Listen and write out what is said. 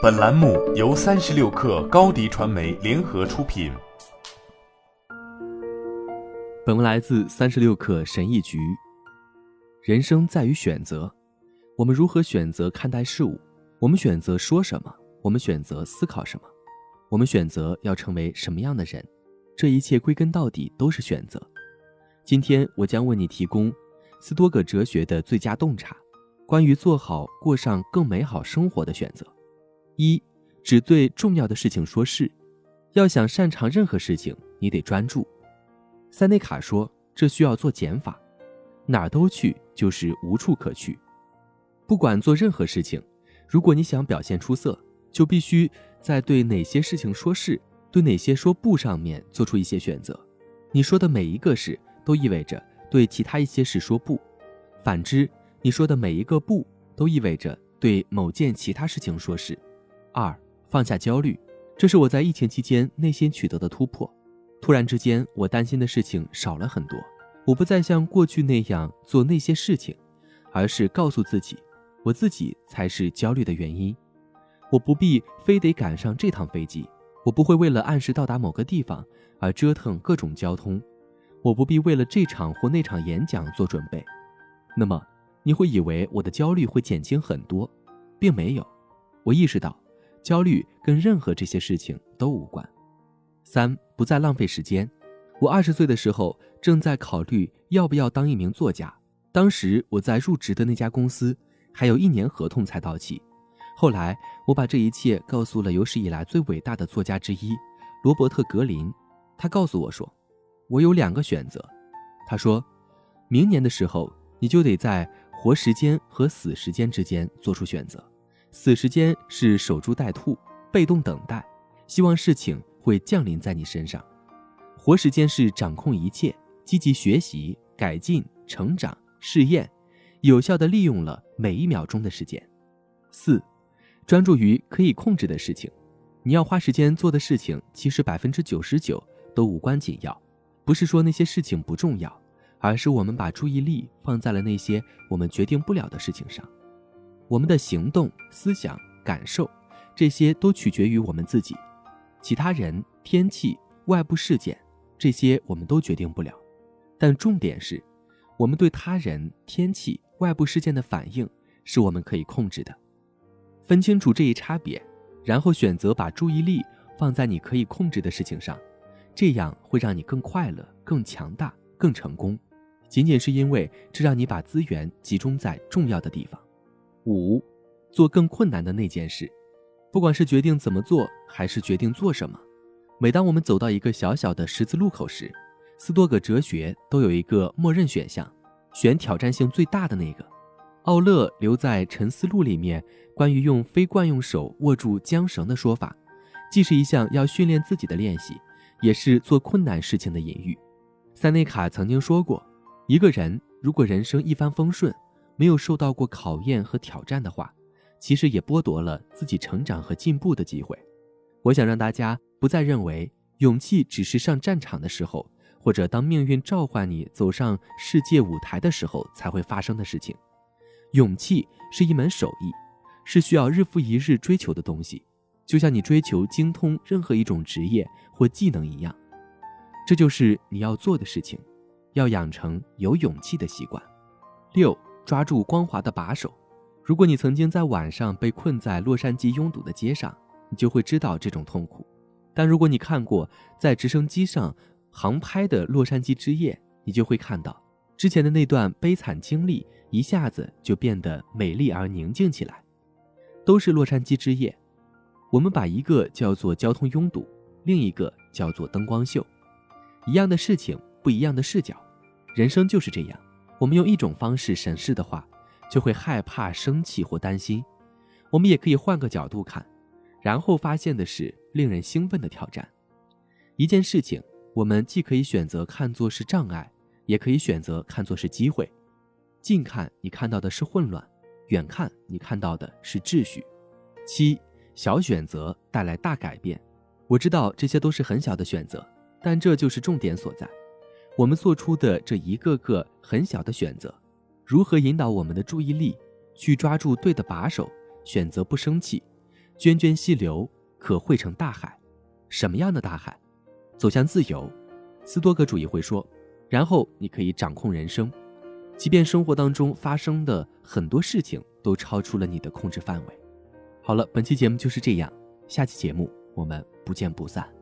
本栏目由三十六氪高低传媒联合出品。本文来自三十六氪神译局。人生在于选择，我们如何选择看待事物？我们选择说什么？我们选择思考什么？我们选择要成为什么样的人？这一切归根到底都是选择。今天我将为你提供斯多葛哲学的最佳洞察，关于做好过上更美好生活的选择。一，只对重要的事情说是。要想擅长任何事情，你得专注。塞内卡说：“这需要做减法，哪儿都去就是无处可去。不管做任何事情，如果你想表现出色，就必须在对哪些事情说是，对哪些说不上面做出一些选择。你说的每一个是，都意味着对其他一些事说不；反之，你说的每一个不，都意味着对某件其他事情说是。二，放下焦虑，这是我在疫情期间内心取得的突破。突然之间，我担心的事情少了很多。我不再像过去那样做那些事情，而是告诉自己，我自己才是焦虑的原因。我不必非得赶上这趟飞机，我不会为了按时到达某个地方而折腾各种交通，我不必为了这场或那场演讲做准备。那么，你会以为我的焦虑会减轻很多，并没有。我意识到，焦虑跟任何这些事情都无关。三不再浪费时间。我二十岁的时候正在考虑要不要当一名作家。当时我在入职的那家公司还有一年合同才到期。后来我把这一切告诉了有史以来最伟大的作家之一罗伯特·格林。他告诉我说：“我有两个选择。”他说：“明年的时候你就得在活时间和死时间之间做出选择。死时间是守株待兔，被动等待，希望事情。”会降临在你身上，活时间是掌控一切，积极学习、改进、成长、试验，有效的利用了每一秒钟的时间。四，专注于可以控制的事情。你要花时间做的事情，其实百分之九十九都无关紧要。不是说那些事情不重要，而是我们把注意力放在了那些我们决定不了的事情上。我们的行动、思想、感受，这些都取决于我们自己。其他人、天气、外部事件，这些我们都决定不了，但重点是，我们对他人、天气、外部事件的反应是我们可以控制的。分清楚这一差别，然后选择把注意力放在你可以控制的事情上，这样会让你更快乐、更强大、更成功。仅仅是因为这让你把资源集中在重要的地方。五，做更困难的那件事。不管是决定怎么做，还是决定做什么，每当我们走到一个小小的十字路口时，斯多葛哲学都有一个默认选项，选挑战性最大的那个。奥勒留在沉思录里面关于用非惯用手握住缰绳的说法，既是一项要训练自己的练习，也是做困难事情的隐喻。塞内卡曾经说过，一个人如果人生一帆风顺，没有受到过考验和挑战的话。其实也剥夺了自己成长和进步的机会。我想让大家不再认为勇气只是上战场的时候，或者当命运召唤你走上世界舞台的时候才会发生的事情。勇气是一门手艺，是需要日复一日追求的东西，就像你追求精通任何一种职业或技能一样。这就是你要做的事情，要养成有勇气的习惯。六，抓住光滑的把手。如果你曾经在晚上被困在洛杉矶拥堵的街上，你就会知道这种痛苦。但如果你看过在直升机上航拍的洛杉矶之夜，你就会看到之前的那段悲惨经历一下子就变得美丽而宁静起来。都是洛杉矶之夜，我们把一个叫做交通拥堵，另一个叫做灯光秀。一样的事情，不一样的视角。人生就是这样，我们用一种方式审视的话。就会害怕、生气或担心。我们也可以换个角度看，然后发现的是令人兴奋的挑战。一件事情，我们既可以选择看作是障碍，也可以选择看作是机会。近看你看到的是混乱，远看你看到的是秩序。七小选择带来大改变。我知道这些都是很小的选择，但这就是重点所在。我们做出的这一个个很小的选择。如何引导我们的注意力去抓住对的把手，选择不生气，涓涓细流可汇成大海。什么样的大海？走向自由。斯多格主义会说，然后你可以掌控人生，即便生活当中发生的很多事情都超出了你的控制范围。好了，本期节目就是这样，下期节目我们不见不散。